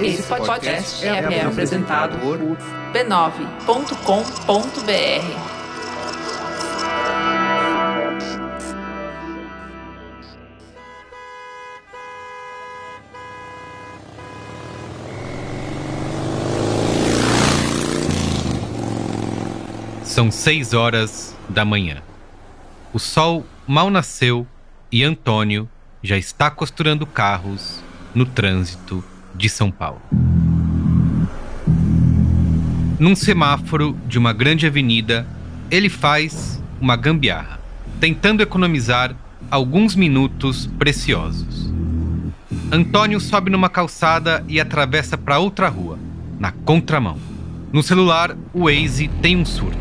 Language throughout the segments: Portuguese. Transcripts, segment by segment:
Esse podcast é, é apresentado por b9.com.br. São seis horas da manhã. O sol mal nasceu e Antônio já está costurando carros no trânsito de São Paulo. Num semáforo de uma grande avenida, ele faz uma gambiarra, tentando economizar alguns minutos preciosos. Antônio sobe numa calçada e atravessa para outra rua, na contramão. No celular, o Waze tem um surto,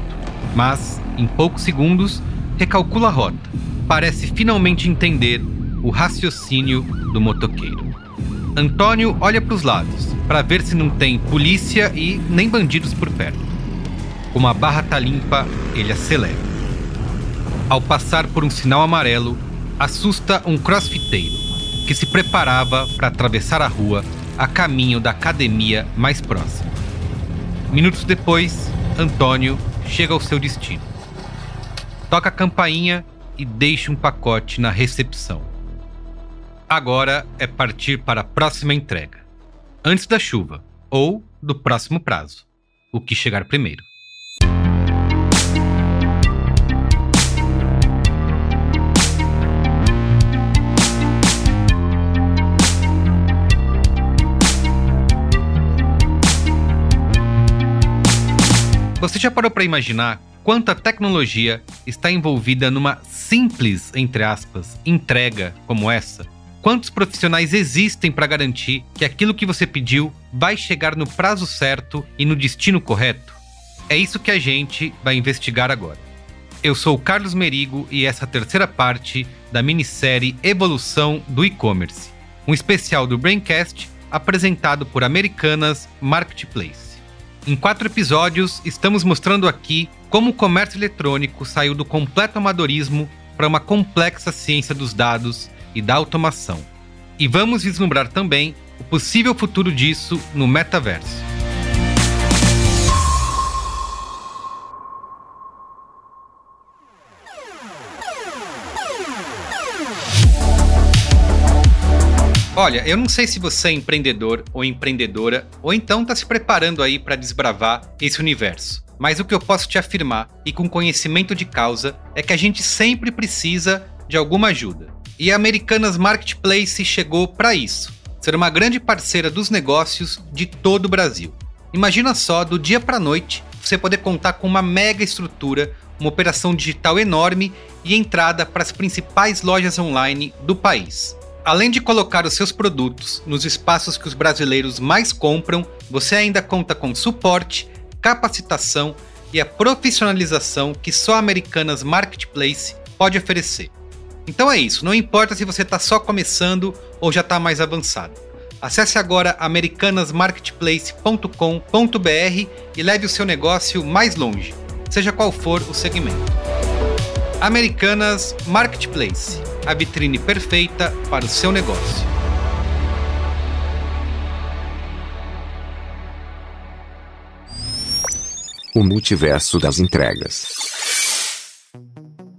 mas, em poucos segundos, recalcula a rota. Parece finalmente entender o raciocínio do motoqueiro. Antônio olha para os lados para ver se não tem polícia e nem bandidos por perto. Como a barra tá limpa, ele acelera. Ao passar por um sinal amarelo, assusta um crossfiteiro que se preparava para atravessar a rua a caminho da academia mais próxima. Minutos depois, Antônio chega ao seu destino. Toca a campainha e deixa um pacote na recepção. Agora é partir para a próxima entrega. Antes da chuva ou do próximo prazo. O que chegar primeiro. Você já parou para imaginar quanta tecnologia está envolvida numa simples, entre aspas, entrega como essa? Quantos profissionais existem para garantir que aquilo que você pediu vai chegar no prazo certo e no destino correto? É isso que a gente vai investigar agora. Eu sou o Carlos Merigo e essa é a terceira parte da minissérie Evolução do E-Commerce, um especial do Braincast apresentado por Americanas Marketplace. Em quatro episódios, estamos mostrando aqui como o comércio eletrônico saiu do completo amadorismo para uma complexa ciência dos dados e da automação. E vamos vislumbrar também o possível futuro disso no metaverso. Olha, eu não sei se você é empreendedor ou empreendedora, ou então está se preparando aí para desbravar esse universo. Mas o que eu posso te afirmar, e com conhecimento de causa, é que a gente sempre precisa de alguma ajuda. E a Americanas Marketplace chegou para isso, ser uma grande parceira dos negócios de todo o Brasil. Imagina só, do dia para noite, você poder contar com uma mega estrutura, uma operação digital enorme e entrada para as principais lojas online do país. Além de colocar os seus produtos nos espaços que os brasileiros mais compram, você ainda conta com suporte, capacitação e a profissionalização que só a Americanas Marketplace pode oferecer. Então é isso, não importa se você está só começando ou já está mais avançado. Acesse agora americanasmarketplace.com.br e leve o seu negócio mais longe, seja qual for o segmento. Americanas Marketplace a vitrine perfeita para o seu negócio. O multiverso das entregas.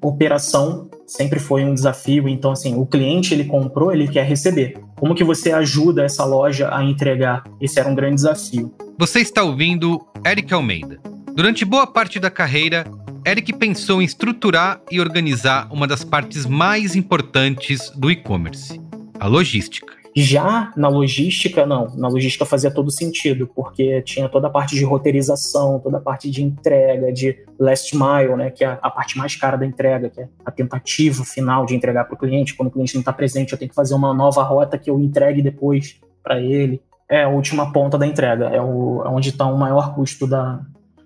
Operação sempre foi um desafio. Então, assim, o cliente ele comprou, ele quer receber. Como que você ajuda essa loja a entregar? Esse era um grande desafio. Você está ouvindo Eric Almeida. Durante boa parte da carreira, Eric pensou em estruturar e organizar uma das partes mais importantes do e-commerce: a logística. Já na logística, não. Na logística fazia todo sentido, porque tinha toda a parte de roteirização, toda a parte de entrega, de last mile, né, que é a parte mais cara da entrega, que é a tentativa final de entregar para o cliente. Quando o cliente não está presente, eu tenho que fazer uma nova rota que eu entregue depois para ele. É a última ponta da entrega, é, o, é onde está o maior custo da,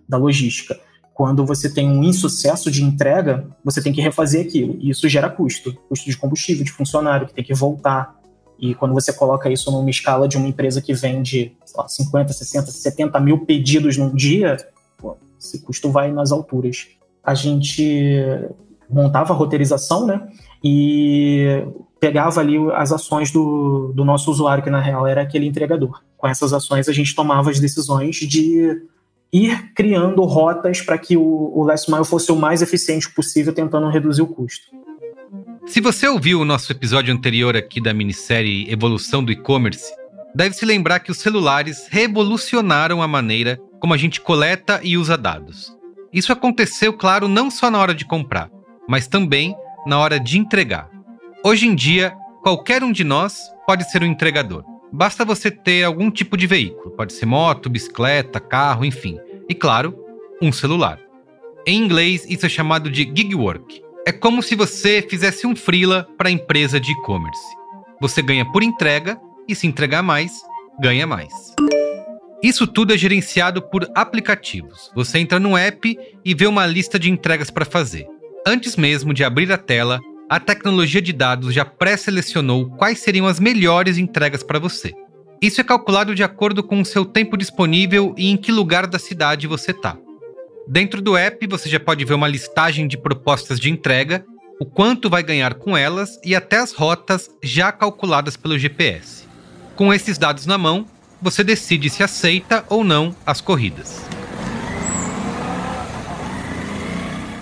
da logística. Quando você tem um insucesso de entrega, você tem que refazer aquilo. E isso gera custo. Custo de combustível, de funcionário, que tem que voltar, e quando você coloca isso numa escala de uma empresa que vende lá, 50, 60, 70 mil pedidos num dia, pô, esse custo vai nas alturas. A gente montava a roteirização, né? e pegava ali as ações do, do nosso usuário, que na real era aquele entregador. Com essas ações a gente tomava as decisões de ir criando rotas para que o, o Last Mile fosse o mais eficiente possível, tentando reduzir o custo. Se você ouviu o nosso episódio anterior aqui da minissérie Evolução do E-Commerce, deve se lembrar que os celulares revolucionaram a maneira como a gente coleta e usa dados. Isso aconteceu, claro, não só na hora de comprar, mas também na hora de entregar. Hoje em dia, qualquer um de nós pode ser um entregador. Basta você ter algum tipo de veículo, pode ser moto, bicicleta, carro, enfim. E claro, um celular. Em inglês, isso é chamado de gig work. É como se você fizesse um freela para a empresa de e-commerce. Você ganha por entrega e se entregar mais, ganha mais. Isso tudo é gerenciado por aplicativos. Você entra no app e vê uma lista de entregas para fazer. Antes mesmo de abrir a tela, a tecnologia de dados já pré-selecionou quais seriam as melhores entregas para você. Isso é calculado de acordo com o seu tempo disponível e em que lugar da cidade você está. Dentro do app, você já pode ver uma listagem de propostas de entrega, o quanto vai ganhar com elas e até as rotas já calculadas pelo GPS. Com esses dados na mão, você decide se aceita ou não as corridas.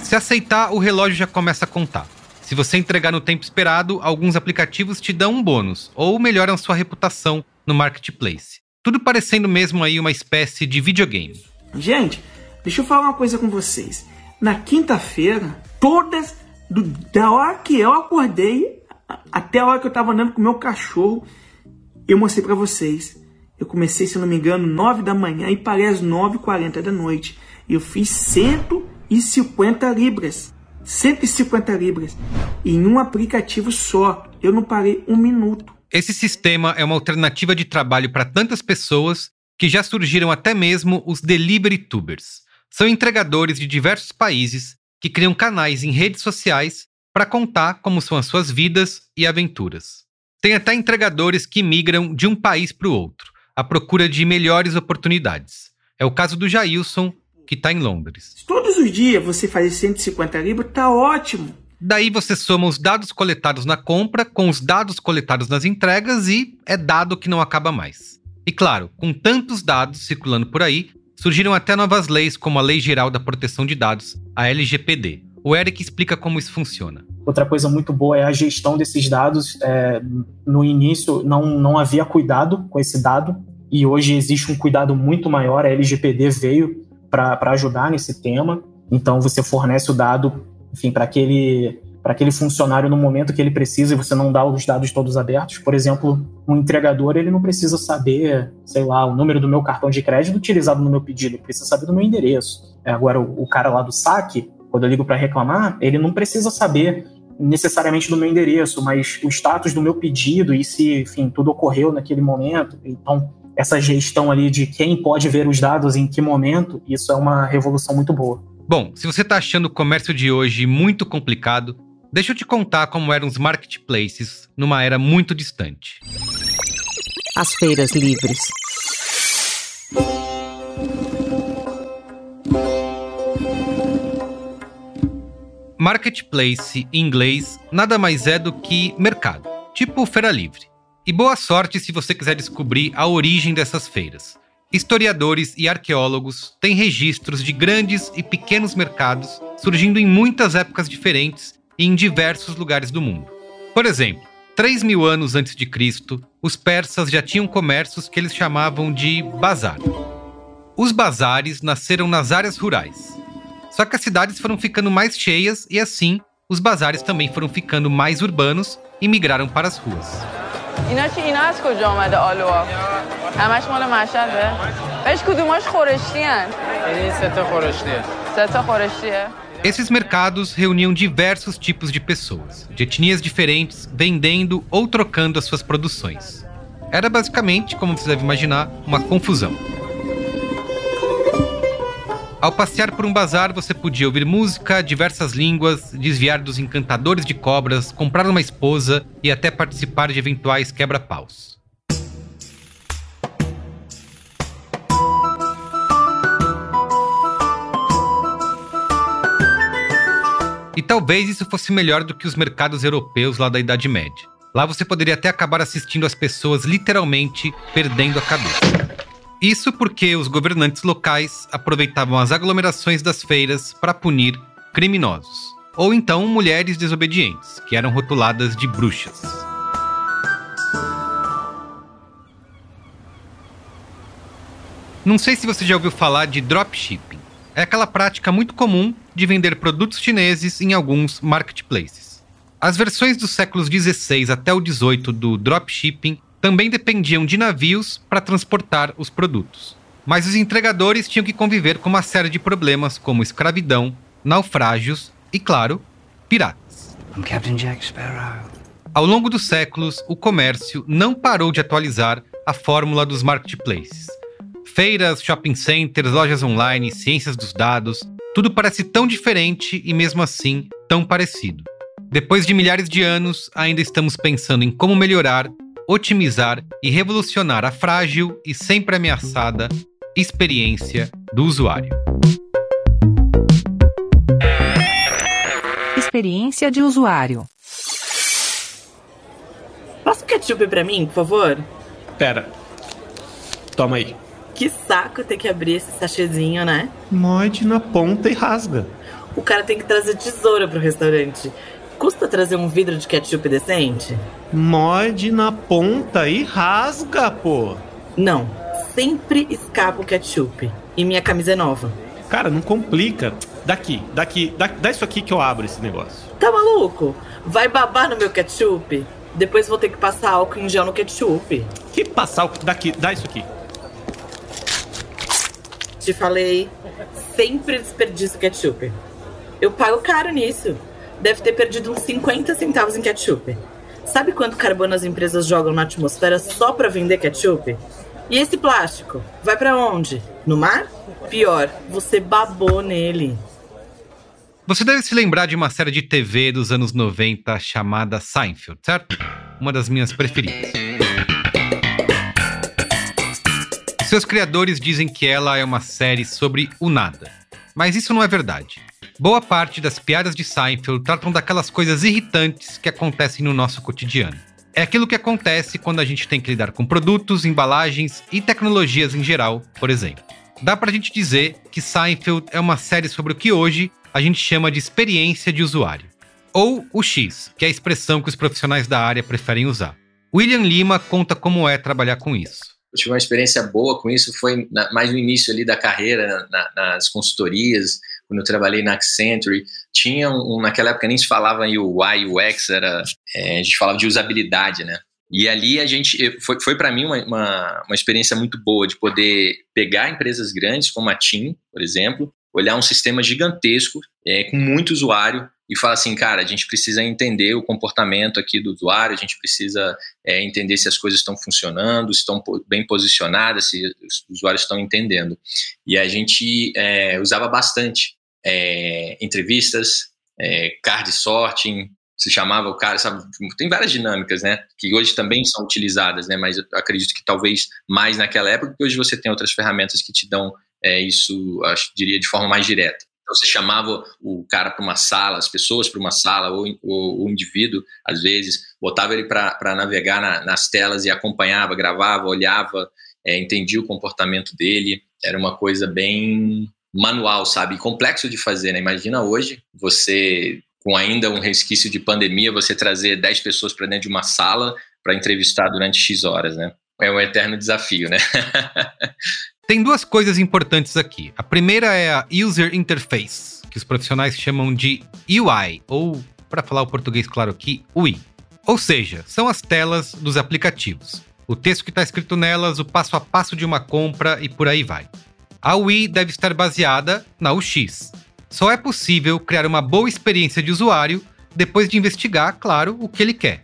Se aceitar, o relógio já começa a contar. Se você entregar no tempo esperado, alguns aplicativos te dão um bônus ou melhoram sua reputação no marketplace. Tudo parecendo mesmo aí uma espécie de videogame. Gente, deixa eu falar uma coisa com vocês. Na quinta-feira, todas, do, da hora que eu acordei até a hora que eu tava andando com o meu cachorro, eu mostrei para vocês. Eu comecei, se não me engano, 9 da manhã e parei às 9h40 da noite. Eu fiz 150 libras. 150 libras em um aplicativo só. Eu não parei um minuto. Esse sistema é uma alternativa de trabalho para tantas pessoas que já surgiram até mesmo os delivery tubers. São entregadores de diversos países que criam canais em redes sociais para contar como são as suas vidas e aventuras. Tem até entregadores que migram de um país para o outro, à procura de melhores oportunidades. É o caso do Jailson, que está em Londres. Todos os dias você fazer 150 libras, tá ótimo. Daí você soma os dados coletados na compra com os dados coletados nas entregas e é dado que não acaba mais. E claro, com tantos dados circulando por aí, surgiram até novas leis como a Lei Geral da Proteção de Dados, a LGPD. O Eric explica como isso funciona. Outra coisa muito boa é a gestão desses dados. É, no início não, não havia cuidado com esse dado e hoje existe um cuidado muito maior. A LGPD veio para ajudar nesse tema. Então você fornece o dado, enfim, para aquele para aquele funcionário no momento que ele precisa e você não dá os dados todos abertos. Por exemplo, um entregador ele não precisa saber, sei lá, o número do meu cartão de crédito utilizado no meu pedido, ele precisa saber do meu endereço. É, agora, o, o cara lá do saque, quando eu ligo para reclamar, ele não precisa saber necessariamente do meu endereço, mas o status do meu pedido e se, enfim, tudo ocorreu naquele momento. Então, essa gestão ali de quem pode ver os dados em que momento, isso é uma revolução muito boa. Bom, se você está achando o comércio de hoje muito complicado, deixa eu te contar como eram os marketplaces numa era muito distante. As feiras livres. Marketplace, em inglês, nada mais é do que mercado, tipo feira livre. E boa sorte se você quiser descobrir a origem dessas feiras. Historiadores e arqueólogos têm registros de grandes e pequenos mercados surgindo em muitas épocas diferentes e em diversos lugares do mundo. Por exemplo, 3 mil anos antes de Cristo, os persas já tinham comércios que eles chamavam de bazar. Os bazares nasceram nas áreas rurais. Só que as cidades foram ficando mais cheias e assim os bazares também foram ficando mais urbanos e migraram para as ruas. Esses mercados reuniam diversos tipos de pessoas, de etnias diferentes, vendendo ou trocando as suas produções. Era basicamente, como você deve imaginar, uma confusão. Ao passear por um bazar, você podia ouvir música, diversas línguas, desviar dos encantadores de cobras, comprar uma esposa e até participar de eventuais quebra-paus. E talvez isso fosse melhor do que os mercados europeus lá da Idade Média. Lá você poderia até acabar assistindo as pessoas literalmente perdendo a cabeça. Isso porque os governantes locais aproveitavam as aglomerações das feiras para punir criminosos. Ou então mulheres desobedientes, que eram rotuladas de bruxas. Não sei se você já ouviu falar de dropshipping. É aquela prática muito comum de vender produtos chineses em alguns marketplaces. As versões dos séculos 16 até o 18 do dropshipping também dependiam de navios para transportar os produtos. Mas os entregadores tinham que conviver com uma série de problemas como escravidão, naufrágios e, claro, piratas. Ao longo dos séculos, o comércio não parou de atualizar a fórmula dos marketplaces. Feiras, shopping centers, lojas online, ciências dos dados, tudo parece tão diferente e mesmo assim tão parecido. Depois de milhares de anos, ainda estamos pensando em como melhorar, otimizar e revolucionar a frágil e sempre ameaçada experiência do usuário. Experiência de usuário. Passa o ketchup pra mim, por favor. Pera. Toma aí. Que saco ter que abrir esse sachêzinho, né? Morde na ponta e rasga. O cara tem que trazer tesoura pro restaurante. Custa trazer um vidro de ketchup decente? Morde na ponta e rasga, pô. Não, sempre escapa o ketchup. E minha camisa é nova. Cara, não complica. Daqui, daqui, dá, dá isso aqui que eu abro esse negócio. Tá maluco? Vai babar no meu ketchup? Depois vou ter que passar álcool em gel no ketchup. Que passar álcool? Daqui, dá isso aqui. Te falei, sempre desperdiço ketchup. Eu pago caro nisso. Deve ter perdido uns 50 centavos em ketchup. Sabe quanto carbono as empresas jogam na atmosfera só para vender ketchup? E esse plástico? Vai para onde? No mar? Pior, você babou nele. Você deve se lembrar de uma série de TV dos anos 90 chamada Seinfeld, certo? Uma das minhas preferidas. Seus criadores dizem que ela é uma série sobre o nada. Mas isso não é verdade. Boa parte das piadas de Seinfeld tratam daquelas coisas irritantes que acontecem no nosso cotidiano. É aquilo que acontece quando a gente tem que lidar com produtos, embalagens e tecnologias em geral, por exemplo. Dá pra gente dizer que Seinfeld é uma série sobre o que hoje a gente chama de experiência de usuário. Ou o X, que é a expressão que os profissionais da área preferem usar. William Lima conta como é trabalhar com isso eu tive uma experiência boa com isso, foi na, mais no início ali da carreira, na, nas consultorias, quando eu trabalhei na Accenture, tinha um, naquela época nem se falava em UI, UX, era, é, a gente falava de usabilidade, né? E ali a gente, foi, foi para mim uma, uma, uma, experiência muito boa de poder pegar empresas grandes como a TIM, por exemplo, olhar um sistema gigantesco, é, com muito usuário, e fala assim, cara, a gente precisa entender o comportamento aqui do usuário, a gente precisa é, entender se as coisas estão funcionando, se estão bem posicionadas, se os usuários estão entendendo. E a gente é, usava bastante é, entrevistas, é, card sorting, se chamava o cara, sabe, tem várias dinâmicas, né, que hoje também são utilizadas, né, mas eu acredito que talvez mais naquela época, porque hoje você tem outras ferramentas que te dão é, isso, acho, diria, de forma mais direta. Então, você chamava o cara para uma sala, as pessoas para uma sala, ou, ou, o indivíduo, às vezes, botava ele para navegar na, nas telas e acompanhava, gravava, olhava, é, entendia o comportamento dele. Era uma coisa bem manual, sabe? complexo de fazer, né? Imagina hoje você, com ainda um resquício de pandemia, você trazer 10 pessoas para dentro de uma sala para entrevistar durante X horas, né? É um eterno desafio, né? Tem duas coisas importantes aqui. A primeira é a User Interface, que os profissionais chamam de UI, ou, para falar o português claro aqui, UI. Ou seja, são as telas dos aplicativos. O texto que está escrito nelas, o passo a passo de uma compra e por aí vai. A UI deve estar baseada na UX. Só é possível criar uma boa experiência de usuário depois de investigar, claro, o que ele quer.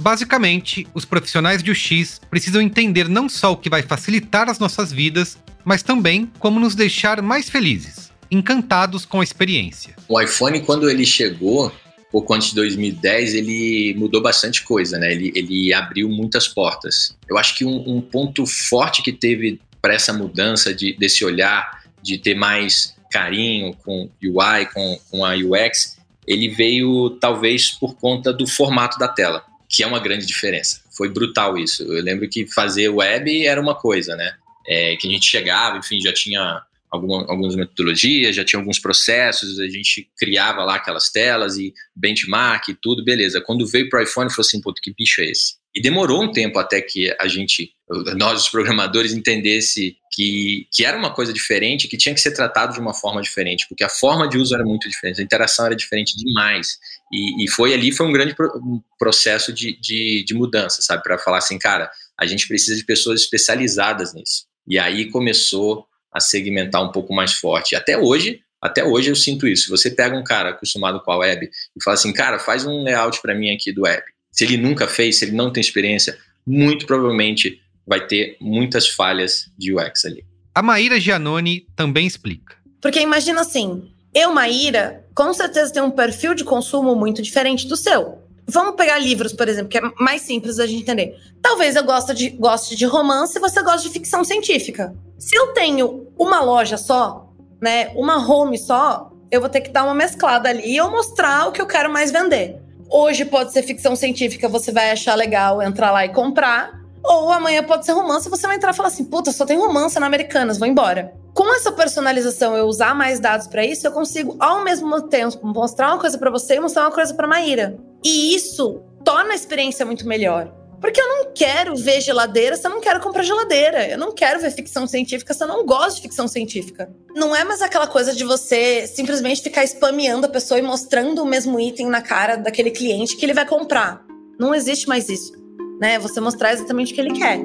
Basicamente, os profissionais de UX precisam entender não só o que vai facilitar as nossas vidas, mas também como nos deixar mais felizes, encantados com a experiência. O iPhone, quando ele chegou, pouco antes de 2010, ele mudou bastante coisa, né? Ele, ele abriu muitas portas. Eu acho que um, um ponto forte que teve para essa mudança de, desse olhar, de ter mais carinho com UI, com, com a UX, ele veio talvez por conta do formato da tela, que é uma grande diferença. Foi brutal isso. Eu lembro que fazer web era uma coisa, né? É, que a gente chegava, enfim, já tinha alguma, algumas metodologias, já tinha alguns processos, a gente criava lá aquelas telas e benchmark e tudo, beleza. Quando veio para o iPhone, falou assim, puto, que bicho é esse? E demorou um tempo até que a gente, nós os programadores, entendesse que, que era uma coisa diferente, que tinha que ser tratado de uma forma diferente, porque a forma de uso era muito diferente, a interação era diferente demais. E, e foi ali, foi um grande pro, um processo de, de, de mudança, sabe? Para falar assim, cara, a gente precisa de pessoas especializadas nisso. E aí começou a segmentar um pouco mais forte. Até hoje, até hoje eu sinto isso. Você pega um cara acostumado com a web e fala assim, cara, faz um layout para mim aqui do web. Se ele nunca fez, se ele não tem experiência, muito provavelmente vai ter muitas falhas de UX ali. A Maíra Giannone também explica. Porque imagina assim, eu, Maíra, com certeza tenho um perfil de consumo muito diferente do seu. Vamos pegar livros, por exemplo, que é mais simples da gente entender. Talvez eu goste de, goste de romance e você goste de ficção científica. Se eu tenho uma loja só, né, uma home só, eu vou ter que dar uma mesclada ali e mostrar o que eu quero mais vender. Hoje pode ser ficção científica, você vai achar legal entrar lá e comprar. Ou amanhã pode ser romance, você vai entrar e falar assim: puta, só tem romance na Americanas, vou embora. Com essa personalização, eu usar mais dados para isso, eu consigo ao mesmo tempo mostrar uma coisa para você e mostrar uma coisa para Maíra. E isso torna a experiência muito melhor. Porque eu não quero ver geladeira se eu não quero comprar geladeira. Eu não quero ver ficção científica se eu não gosto de ficção científica. Não é mais aquela coisa de você simplesmente ficar spameando a pessoa e mostrando o mesmo item na cara daquele cliente que ele vai comprar. Não existe mais isso. Né? Você mostrar exatamente o que ele quer.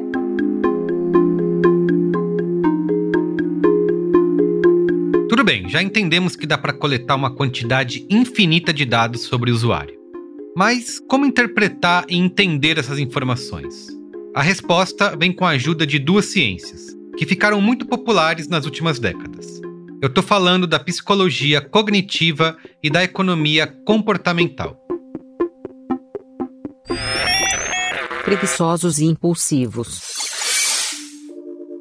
Bem, já entendemos que dá para coletar uma quantidade infinita de dados sobre o usuário. Mas como interpretar e entender essas informações? A resposta vem com a ajuda de duas ciências, que ficaram muito populares nas últimas décadas. Eu estou falando da psicologia cognitiva e da economia comportamental. Preguiçosos e impulsivos.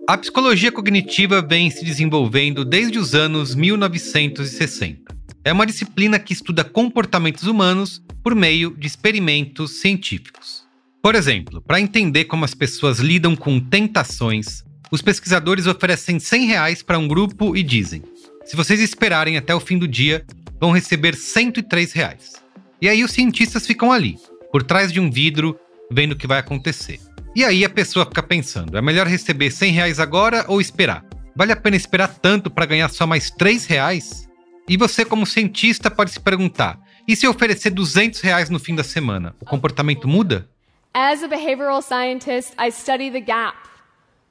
A psicologia cognitiva vem se desenvolvendo desde os anos 1960. É uma disciplina que estuda comportamentos humanos por meio de experimentos científicos. Por exemplo, para entender como as pessoas lidam com tentações, os pesquisadores oferecem 100 reais para um grupo e dizem: se vocês esperarem até o fim do dia, vão receber 103 reais. E aí os cientistas ficam ali, por trás de um vidro, vendo o que vai acontecer. E aí a pessoa fica pensando: é melhor receber 100 reais agora ou esperar? Vale a pena esperar tanto para ganhar só mais 3 reais? E você, como cientista, pode se perguntar: e se oferecer 200 reais no fim da semana? O comportamento muda? As a behavioral scientist, I study the gap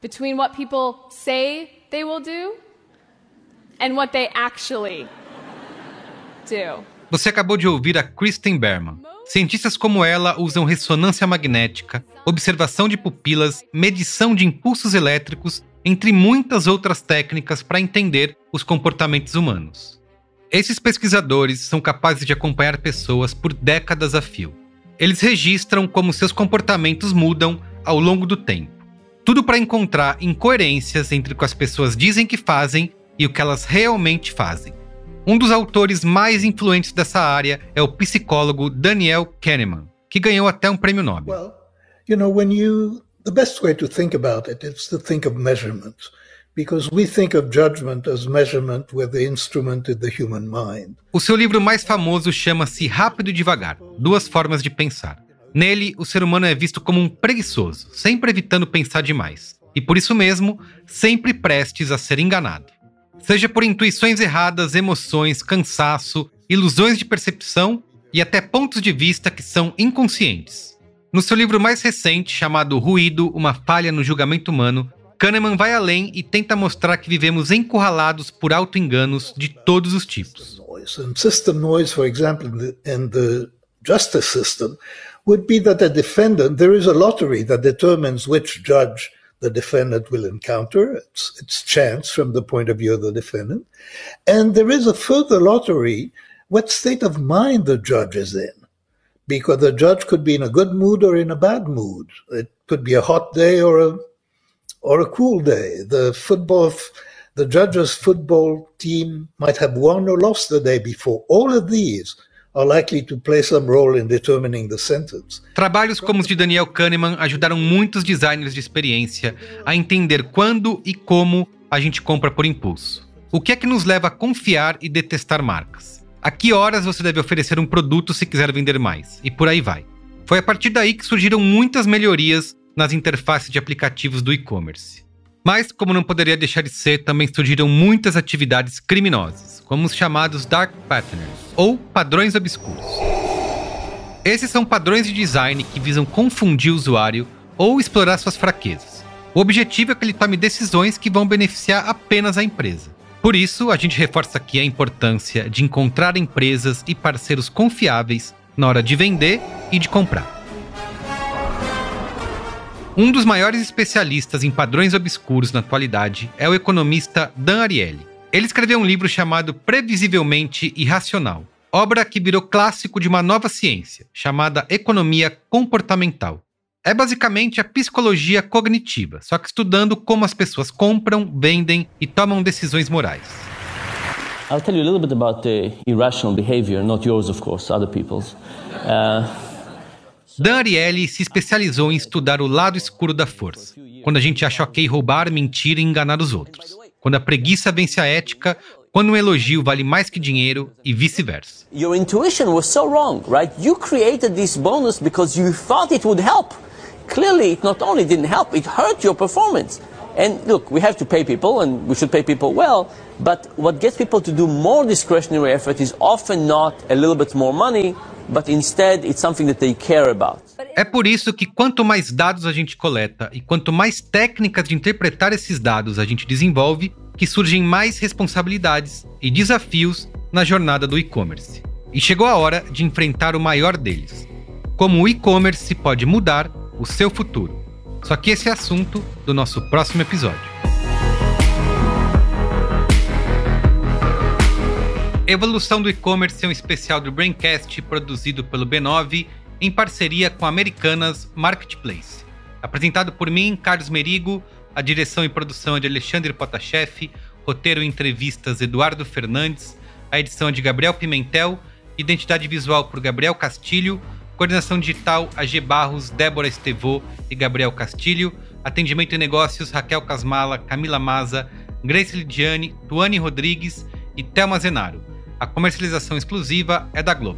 between what people say they will do and what they actually do. Você acabou de ouvir a Kristen Berman. Cientistas como ela usam ressonância magnética, observação de pupilas, medição de impulsos elétricos, entre muitas outras técnicas para entender os comportamentos humanos. Esses pesquisadores são capazes de acompanhar pessoas por décadas a fio. Eles registram como seus comportamentos mudam ao longo do tempo. Tudo para encontrar incoerências entre o que as pessoas dizem que fazem e o que elas realmente fazem. Um dos autores mais influentes dessa área é o psicólogo Daniel Kahneman, que ganhou até um prêmio Nobel. Well, you know, when you the best way to think about it is to think of measurements because we think of judgment as measurement with the instrument in the human mind. O seu livro mais famoso chama-se Rápido e Devagar: Duas Formas de Pensar. Nele, o ser humano é visto como um preguiçoso, sempre evitando pensar demais, e por isso mesmo, sempre prestes a ser enganado. Seja por intuições erradas, emoções, cansaço, ilusões de percepção e até pontos de vista que são inconscientes. No seu livro mais recente, chamado Ruído Uma Falha no Julgamento Humano, Kahneman vai além e tenta mostrar que vivemos encurralados por auto-enganos de todos os tipos. System noise, for example, in the justice system, would be that a defendant, there is a lottery that determines which judge the defendant will encounter. It's, it's chance from the point of view of the defendant. And there is a further lottery what state of mind the judge is in. Because the judge could be in a good mood or in a bad mood. It could be a hot day or a or a cool day. The football, the judges' football team might have won or lost the day before. All of these Trabalhos como os de Daniel Kahneman ajudaram muitos designers de experiência a entender quando e como a gente compra por impulso. O que é que nos leva a confiar e detestar marcas? A que horas você deve oferecer um produto se quiser vender mais? E por aí vai. Foi a partir daí que surgiram muitas melhorias nas interfaces de aplicativos do e-commerce. Mas, como não poderia deixar de ser, também surgiram muitas atividades criminosas, como os chamados Dark Patterns, ou padrões obscuros. Esses são padrões de design que visam confundir o usuário ou explorar suas fraquezas. O objetivo é que ele tome decisões que vão beneficiar apenas a empresa. Por isso, a gente reforça aqui a importância de encontrar empresas e parceiros confiáveis na hora de vender e de comprar. Um dos maiores especialistas em padrões obscuros na atualidade é o economista Dan Ariely. Ele escreveu um livro chamado Previsivelmente Irracional, obra que virou clássico de uma nova ciência, chamada economia comportamental. É basicamente a psicologia cognitiva, só que estudando como as pessoas compram, vendem e tomam decisões morais. I'll tell you a little bit about the irrational behavior, not yours, of course, other people's. Uh... Dan Ariely se especializou em estudar o lado escuro da força, quando a gente acha ok roubar, mentir e enganar os outros, quando a preguiça vence a ética, quando um elogio vale mais que dinheiro e vice-versa. Your intuition was so wrong, right? You created this bonus because you thought it would help. Clearly, it not only didn't help, it hurt your performance. And look, we have to pay people and we should pay people well, but what gets people to do more discretionary effort is often not a little bit more money, but instead it's something that they care about. É por isso que quanto mais dados a gente coleta e quanto mais técnicas de interpretar esses dados a gente desenvolve, que surgem mais responsabilidades e desafios na jornada do e-commerce. E chegou a hora de enfrentar o maior deles: como o e-commerce pode mudar o seu futuro. Só que esse é assunto do nosso próximo episódio. Evolução do E-Commerce é um especial do Braincast produzido pelo B9 em parceria com Americanas Marketplace. Apresentado por mim, Carlos Merigo, a direção e produção é de Alexandre Potashev, roteiro e entrevistas Eduardo Fernandes, a edição é de Gabriel Pimentel, identidade visual por Gabriel Castilho, coordenação digital AG Barros, Débora Estevô e Gabriel Castilho, atendimento e negócios Raquel Casmala, Camila Maza, Grace Lidiane, Tuane Rodrigues e Thelma Zenaro. A comercialização exclusiva é da Globo.